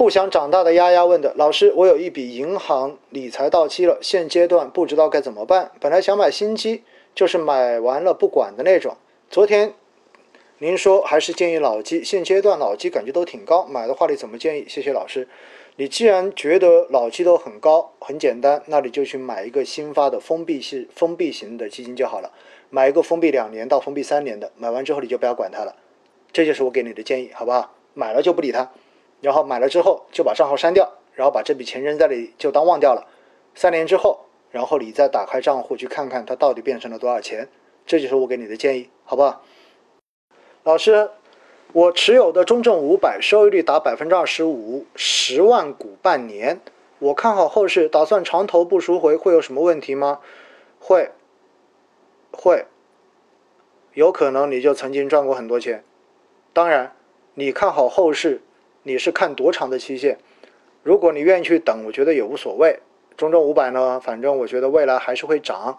不想长大的丫丫问的老师，我有一笔银行理财到期了，现阶段不知道该怎么办。本来想买新机，就是买完了不管的那种。昨天您说还是建议老机，现阶段老机感觉都挺高，买的话你怎么建议？谢谢老师。你既然觉得老机都很高，很简单，那你就去买一个新发的封闭式、封闭型的基金就好了。买一个封闭两年到封闭三年的，买完之后你就不要管它了。这就是我给你的建议，好不好？买了就不理它。然后买了之后就把账号删掉，然后把这笔钱扔在里就当忘掉了。三年之后，然后你再打开账户去看看它到底变成了多少钱。这就是我给你的建议，好不好？老师，我持有的中证五百收益率达百分之二十五，十万股半年，我看好后市，打算长投不赎回，会有什么问题吗？会，会，有可能你就曾经赚过很多钱。当然，你看好后市。你是看多长的期限？如果你愿意去等，我觉得也无所谓。中证五百呢，反正我觉得未来还是会涨，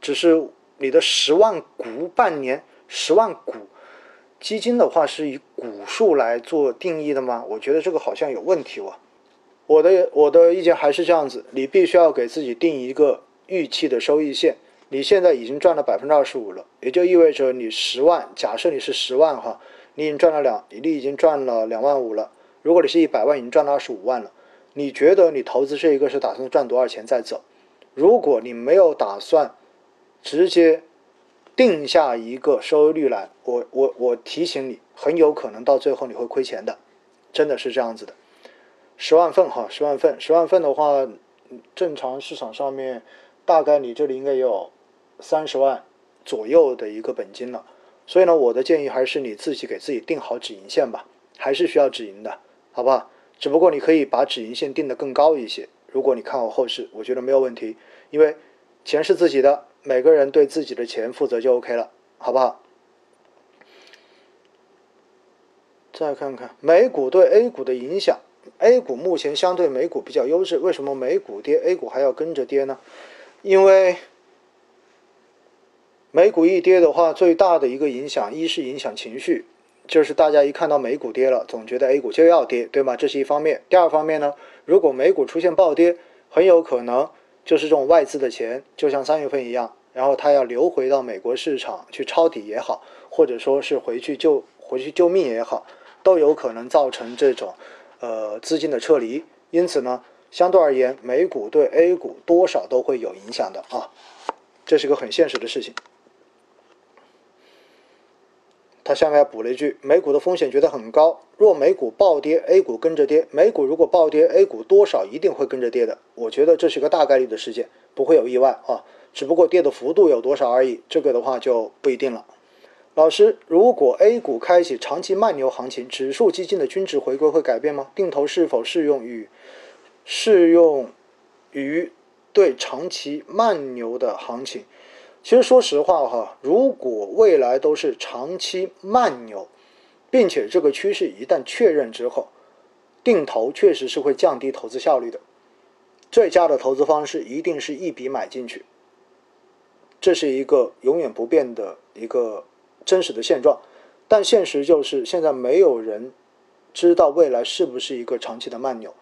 只是你的十万股半年，十万股基金的话是以股数来做定义的吗？我觉得这个好像有问题哦。我的我的意见还是这样子，你必须要给自己定一个预期的收益线。你现在已经赚了百分之二十五了，也就意味着你十万，假设你是十万哈，你已经赚了两，你已经赚了两万五了。如果你是一百万，已经赚了二十五万了，你觉得你投资这一个是打算赚多少钱再走？如果你没有打算直接定下一个收益率来，我我我提醒你，很有可能到最后你会亏钱的，真的是这样子的。十万份哈，十万份，十万份的话，正常市场上面大概你这里应该有三十万左右的一个本金了。所以呢，我的建议还是你自己给自己定好止盈线吧，还是需要止盈的。好不好？只不过你可以把止盈线定得更高一些。如果你看好后市，我觉得没有问题，因为钱是自己的，每个人对自己的钱负责就 OK 了，好不好？再看看美股对 A 股的影响，A 股目前相对美股比较优质，为什么美股跌，A 股还要跟着跌呢？因为美股一跌的话，最大的一个影响，一是影响情绪。就是大家一看到美股跌了，总觉得 A 股就要跌，对吗？这是一方面。第二方面呢，如果美股出现暴跌，很有可能就是这种外资的钱，就像三月份一样，然后它要流回到美国市场去抄底也好，或者说是回去救回去救命也好，都有可能造成这种呃资金的撤离。因此呢，相对而言，美股对 A 股多少都会有影响的啊，这是个很现实的事情。他下面补了一句：“美股的风险觉得很高，若美股暴跌，A 股跟着跌；美股如果暴跌，A 股多少一定会跟着跌的。我觉得这是个大概率的事件，不会有意外啊，只不过跌的幅度有多少而已，这个的话就不一定了。”老师，如果 A 股开启长期慢牛行情，指数基金的均值回归会改变吗？定投是否适用于适用于对长期慢牛的行情？其实说实话哈，如果未来都是长期慢牛，并且这个趋势一旦确认之后，定投确实是会降低投资效率的。最佳的投资方式一定是一笔买进去，这是一个永远不变的一个真实的现状。但现实就是现在没有人知道未来是不是一个长期的慢牛，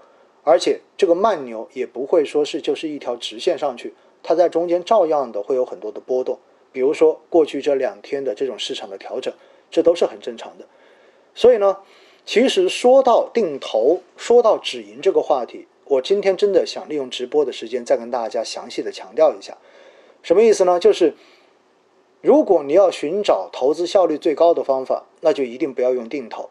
而且这个慢牛也不会说是就是一条直线上去。它在中间照样的会有很多的波动，比如说过去这两天的这种市场的调整，这都是很正常的。所以呢，其实说到定投，说到止盈这个话题，我今天真的想利用直播的时间再跟大家详细的强调一下，什么意思呢？就是如果你要寻找投资效率最高的方法，那就一定不要用定投。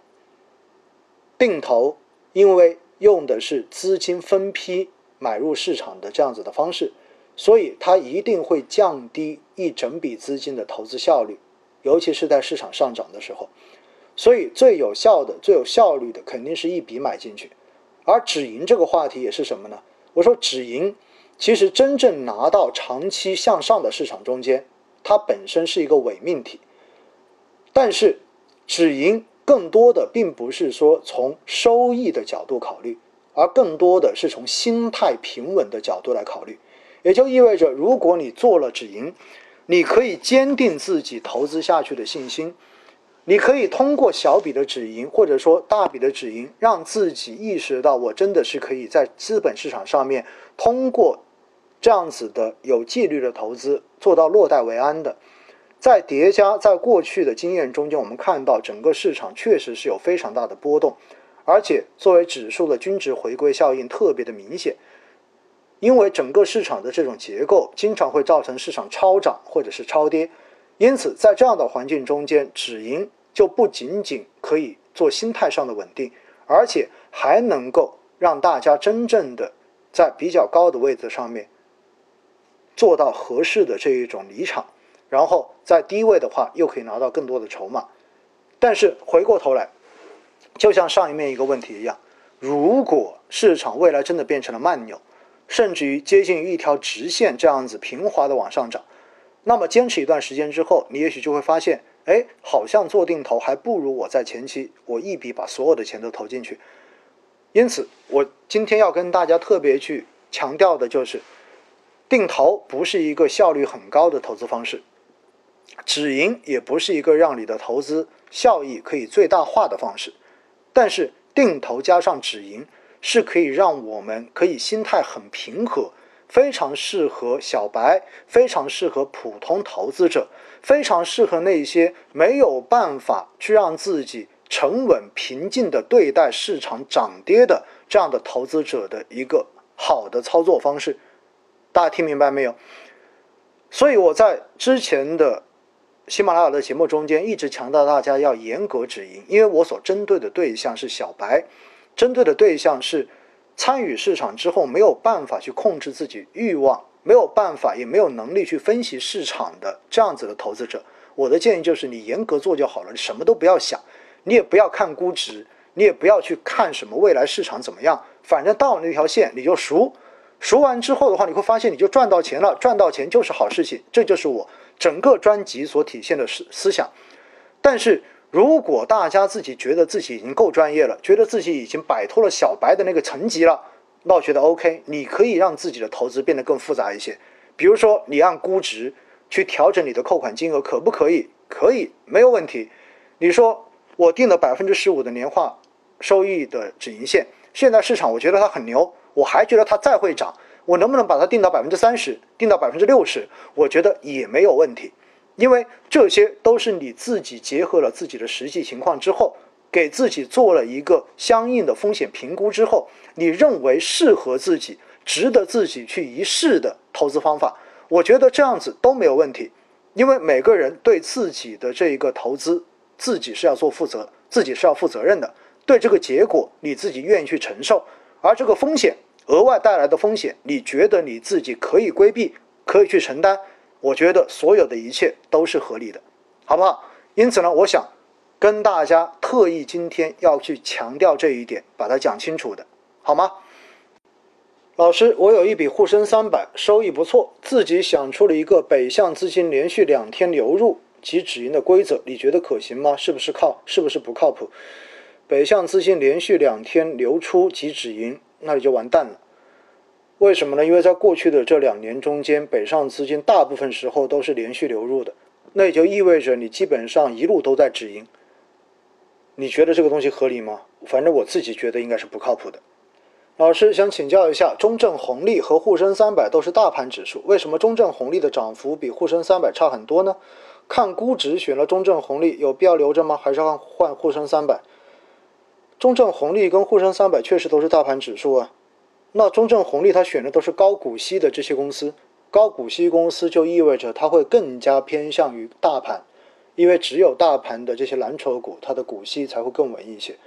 定投因为用的是资金分批买入市场的这样子的方式。所以它一定会降低一整笔资金的投资效率，尤其是在市场上涨的时候。所以最有效的、最有效率的，肯定是一笔买进去。而止盈这个话题也是什么呢？我说止盈，其实真正拿到长期向上的市场中间，它本身是一个伪命题。但是止盈更多的并不是说从收益的角度考虑，而更多的是从心态平稳的角度来考虑。也就意味着，如果你做了止盈，你可以坚定自己投资下去的信心，你可以通过小笔的止盈，或者说大笔的止盈，让自己意识到，我真的是可以在资本市场上面通过这样子的有纪律的投资做到落袋为安的。在叠加在过去的经验中间，我们看到整个市场确实是有非常大的波动，而且作为指数的均值回归效应特别的明显。因为整个市场的这种结构，经常会造成市场超涨或者是超跌。因此，在这样的环境中间，止盈就不仅仅可以做心态上的稳定，而且还能够让大家真正的在比较高的位置上面做到合适的这一种离场，然后在低位的话又可以拿到更多的筹码。但是回过头来，就像上一面一个问题一样，如果市场未来真的变成了慢牛，甚至于接近于一条直线这样子平滑的往上涨。那么坚持一段时间之后，你也许就会发现，哎，好像做定投还不如我在前期我一笔把所有的钱都投进去。因此，我今天要跟大家特别去强调的就是，定投不是一个效率很高的投资方式，止盈也不是一个让你的投资效益可以最大化的方式。但是，定投加上止盈是可以让我们可以心态很平和。非常适合小白，非常适合普通投资者，非常适合那些没有办法去让自己沉稳平静的对待市场涨跌的这样的投资者的一个好的操作方式。大家听明白没有？所以我在之前的喜马拉雅的节目中间一直强调大家要严格止盈，因为我所针对的对象是小白，针对的对象是。参与市场之后没有办法去控制自己欲望，没有办法也没有能力去分析市场的这样子的投资者，我的建议就是你严格做就好了，你什么都不要想，你也不要看估值，你也不要去看什么未来市场怎么样，反正到了那条线你就赎，赎完之后的话，你会发现你就赚到钱了，赚到钱就是好事情，这就是我整个专辑所体现的思思想，但是。如果大家自己觉得自己已经够专业了，觉得自己已经摆脱了小白的那个层级了，那我觉得 OK，你可以让自己的投资变得更复杂一些。比如说，你按估值去调整你的扣款金额，可不可以？可以，没有问题。你说我定了百分之十五的年化收益的止盈线，现在市场我觉得它很牛，我还觉得它再会涨，我能不能把它定到百分之三十，定到百分之六十？我觉得也没有问题。因为这些都是你自己结合了自己的实际情况之后，给自己做了一个相应的风险评估之后，你认为适合自己、值得自己去一试的投资方法，我觉得这样子都没有问题。因为每个人对自己的这一个投资，自己是要做负责，自己是要负责任的。对这个结果，你自己愿意去承受，而这个风险额外带来的风险，你觉得你自己可以规避，可以去承担。我觉得所有的一切都是合理的，好不好？因此呢，我想跟大家特意今天要去强调这一点，把它讲清楚的，好吗？老师，我有一笔沪深三百，收益不错，自己想出了一个北向资金连续两天流入及止盈的规则，你觉得可行吗？是不是靠？是不是不靠谱？北向资金连续两天流出及止盈，那你就完蛋了。为什么呢？因为在过去的这两年中间，北上资金大部分时候都是连续流入的，那也就意味着你基本上一路都在止盈。你觉得这个东西合理吗？反正我自己觉得应该是不靠谱的。老师想请教一下，中证红利和沪深三百都是大盘指数，为什么中证红利的涨幅比沪深三百差很多呢？看估值选了中证红利，有必要留着吗？还是要换沪深三百？中证红利跟沪深三百确实都是大盘指数啊。那中证红利它选的都是高股息的这些公司，高股息公司就意味着它会更加偏向于大盘，因为只有大盘的这些蓝筹股，它的股息才会更稳一些。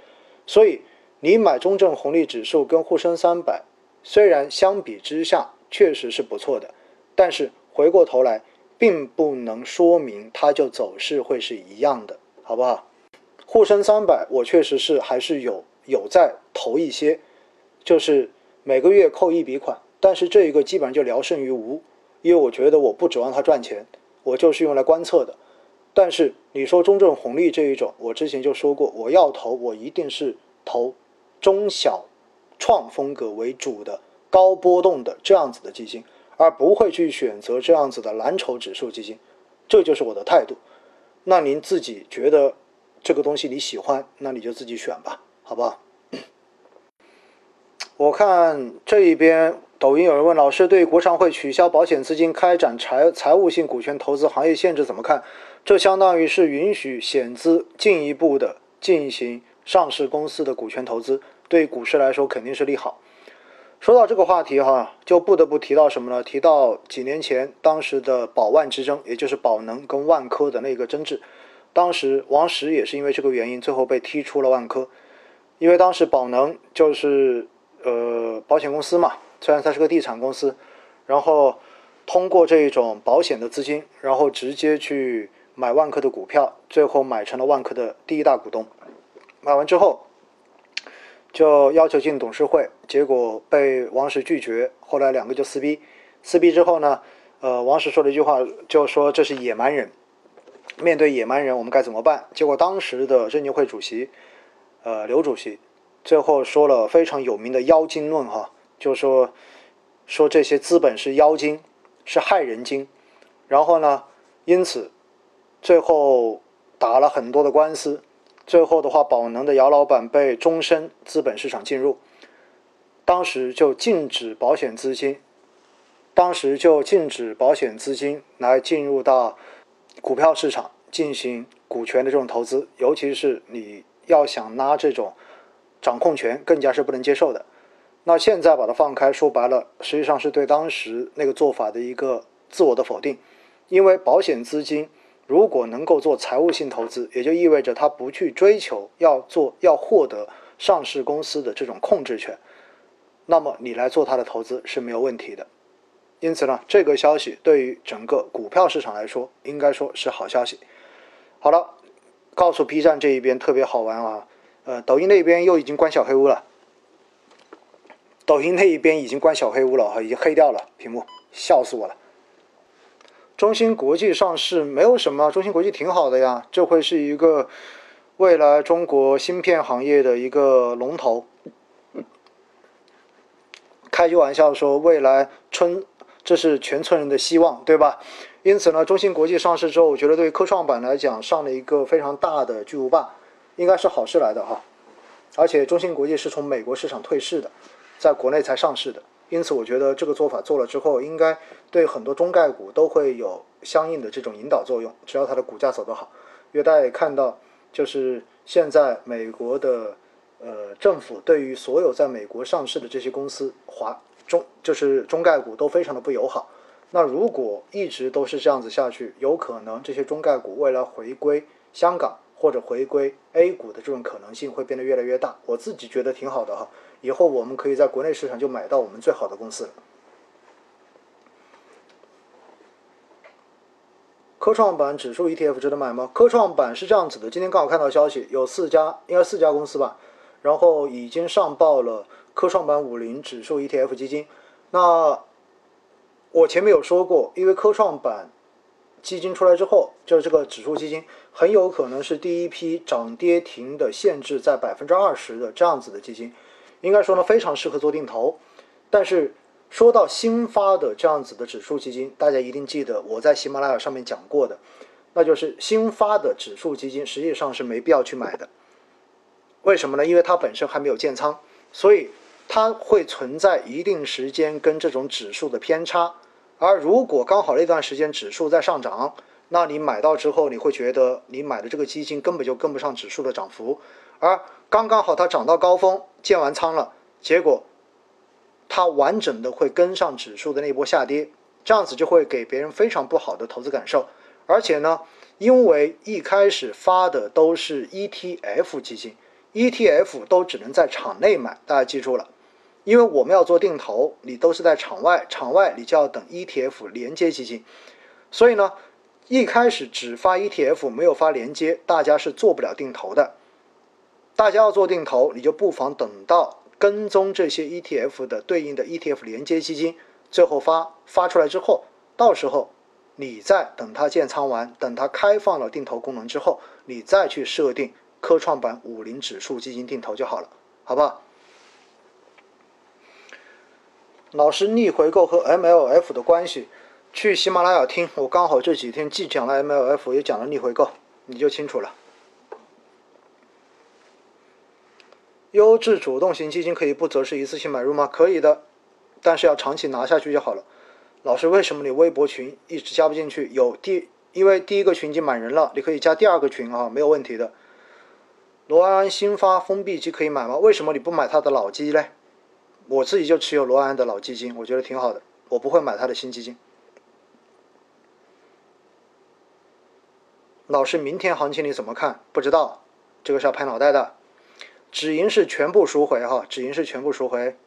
所以你买中证红利指数跟沪深三百，虽然相比之下确实是不错的，但是回过头来，并不能说明它就走势会是一样的，好不好？沪深三百我确实是还是有有在投一些，就是。每个月扣一笔款，但是这一个基本上就聊胜于无，因为我觉得我不指望它赚钱，我就是用来观测的。但是你说中证红利这一种，我之前就说过，我要投，我一定是投中小创风格为主的高波动的这样子的基金，而不会去选择这样子的蓝筹指数基金，这就是我的态度。那您自己觉得这个东西你喜欢，那你就自己选吧，好不好？我看这一边抖音有人问老师对国常会取消保险资金开展财财务性股权投资行业限制怎么看？这相当于是允许险资进一步的进行上市公司的股权投资，对股市来说肯定是利好。说到这个话题哈，就不得不提到什么呢？提到几年前当时的保万之争，也就是宝能跟万科的那个争执。当时王石也是因为这个原因，最后被踢出了万科，因为当时宝能就是。呃，保险公司嘛，虽然它是个地产公司，然后通过这一种保险的资金，然后直接去买万科的股票，最后买成了万科的第一大股东。买完之后，就要求进董事会，结果被王石拒绝，后来两个就撕逼。撕逼之后呢，呃，王石说了一句话，就说这是野蛮人。面对野蛮人，我们该怎么办？结果当时的证监会主席，呃，刘主席。最后说了非常有名的妖精论，哈，就说说这些资本是妖精，是害人精，然后呢，因此最后打了很多的官司，最后的话，宝能的姚老板被终身资本市场禁入，当时就禁止保险资金，当时就禁止保险资金来进入到股票市场进行股权的这种投资，尤其是你要想拉这种。掌控权更加是不能接受的。那现在把它放开，说白了，实际上是对当时那个做法的一个自我的否定。因为保险资金如果能够做财务性投资，也就意味着它不去追求要做要获得上市公司的这种控制权，那么你来做它的投资是没有问题的。因此呢，这个消息对于整个股票市场来说，应该说是好消息。好了，告诉 B 站这一边特别好玩啊。呃，抖音那边又已经关小黑屋了。抖音那一边已经关小黑屋了哈，已经黑掉了屏幕，笑死我了。中芯国际上市没有什么，中芯国际挺好的呀，这会是一个未来中国芯片行业的一个龙头。开句玩笑说，未来村这是全村人的希望，对吧？因此呢，中芯国际上市之后，我觉得对科创板来讲上了一个非常大的巨无霸。应该是好事来的哈，而且中芯国际是从美国市场退市的，在国内才上市的，因此我觉得这个做法做了之后，应该对很多中概股都会有相应的这种引导作用。只要它的股价走得好，因为大家也看到，就是现在美国的呃政府对于所有在美国上市的这些公司，华中就是中概股都非常的不友好。那如果一直都是这样子下去，有可能这些中概股未来回归香港。或者回归 A 股的这种可能性会变得越来越大，我自己觉得挺好的哈。以后我们可以在国内市场就买到我们最好的公司了。科创板指数 ETF 值得买吗？科创板是这样子的，今天刚好看到消息，有四家，应该四家公司吧，然后已经上报了科创板五零指数 ETF 基金。那我前面有说过，因为科创板。基金出来之后，就是这个指数基金很有可能是第一批涨跌停的限制在百分之二十的这样子的基金，应该说呢非常适合做定投。但是说到新发的这样子的指数基金，大家一定记得我在喜马拉雅上面讲过的，那就是新发的指数基金实际上是没必要去买的。为什么呢？因为它本身还没有建仓，所以它会存在一定时间跟这种指数的偏差。而如果刚好那段时间指数在上涨，那你买到之后，你会觉得你买的这个基金根本就跟不上指数的涨幅，而刚刚好它涨到高峰建完仓了，结果它完整的会跟上指数的那波下跌，这样子就会给别人非常不好的投资感受。而且呢，因为一开始发的都是 ETF 基金，ETF 都只能在场内买，大家记住了。因为我们要做定投，你都是在场外，场外你就要等 ETF 连接基金，所以呢，一开始只发 ETF 没有发连接，大家是做不了定投的。大家要做定投，你就不妨等到跟踪这些 ETF 的对应的 ETF 连接基金，最后发发出来之后，到时候你再等它建仓完，等它开放了定投功能之后，你再去设定科创板五零指数基金定投就好了，好不好？老师逆回购和 MLF 的关系，去喜马拉雅听，我刚好这几天既讲了 MLF，也讲了逆回购，你就清楚了。优质主动型基金可以不择时一次性买入吗？可以的，但是要长期拿下去就好了。老师，为什么你微博群一直加不进去？有第，因为第一个群已经满人了，你可以加第二个群啊，没有问题的。罗安新发封闭机可以买吗？为什么你不买他的老基呢？我自己就持有罗安的老基金，我觉得挺好的，我不会买他的新基金。老师，明天行情你怎么看？不知道，这个是要拍脑袋的。止盈是全部赎回哈，止盈是全部赎回。